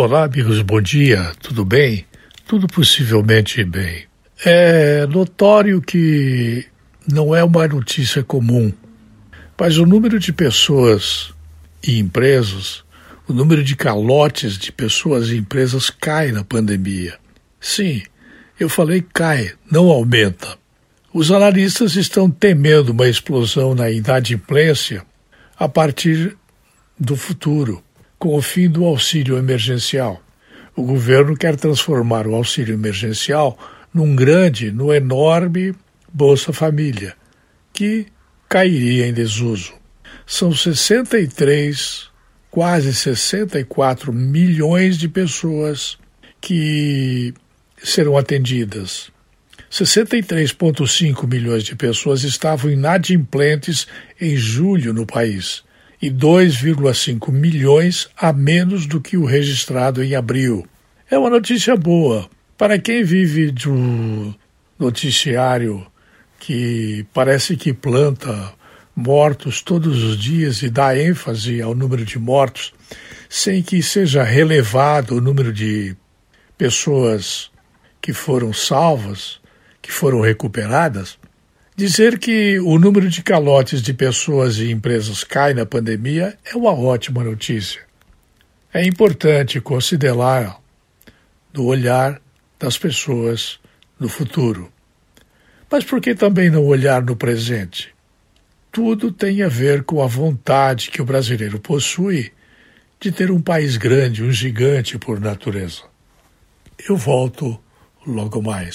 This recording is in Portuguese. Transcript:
Olá, amigos, bom dia, tudo bem? Tudo possivelmente bem. É notório que não é uma notícia comum, mas o número de pessoas e empresas, o número de calotes de pessoas e empresas cai na pandemia. Sim, eu falei cai, não aumenta. Os analistas estão temendo uma explosão na inadimplência a partir do futuro com o fim do auxílio emergencial. O governo quer transformar o auxílio emergencial num grande, no enorme Bolsa Família, que cairia em desuso. São 63, quase 64 milhões de pessoas que serão atendidas. 63,5 milhões de pessoas estavam inadimplentes em julho no país e 2,5 milhões a menos do que o registrado em abril. É uma notícia boa. Para quem vive do noticiário que parece que planta mortos todos os dias e dá ênfase ao número de mortos, sem que seja relevado o número de pessoas que foram salvas, que foram recuperadas, Dizer que o número de calotes de pessoas e empresas cai na pandemia é uma ótima notícia. É importante considerar no olhar das pessoas no futuro. Mas por que também não olhar no presente? Tudo tem a ver com a vontade que o brasileiro possui de ter um país grande, um gigante por natureza. Eu volto logo mais.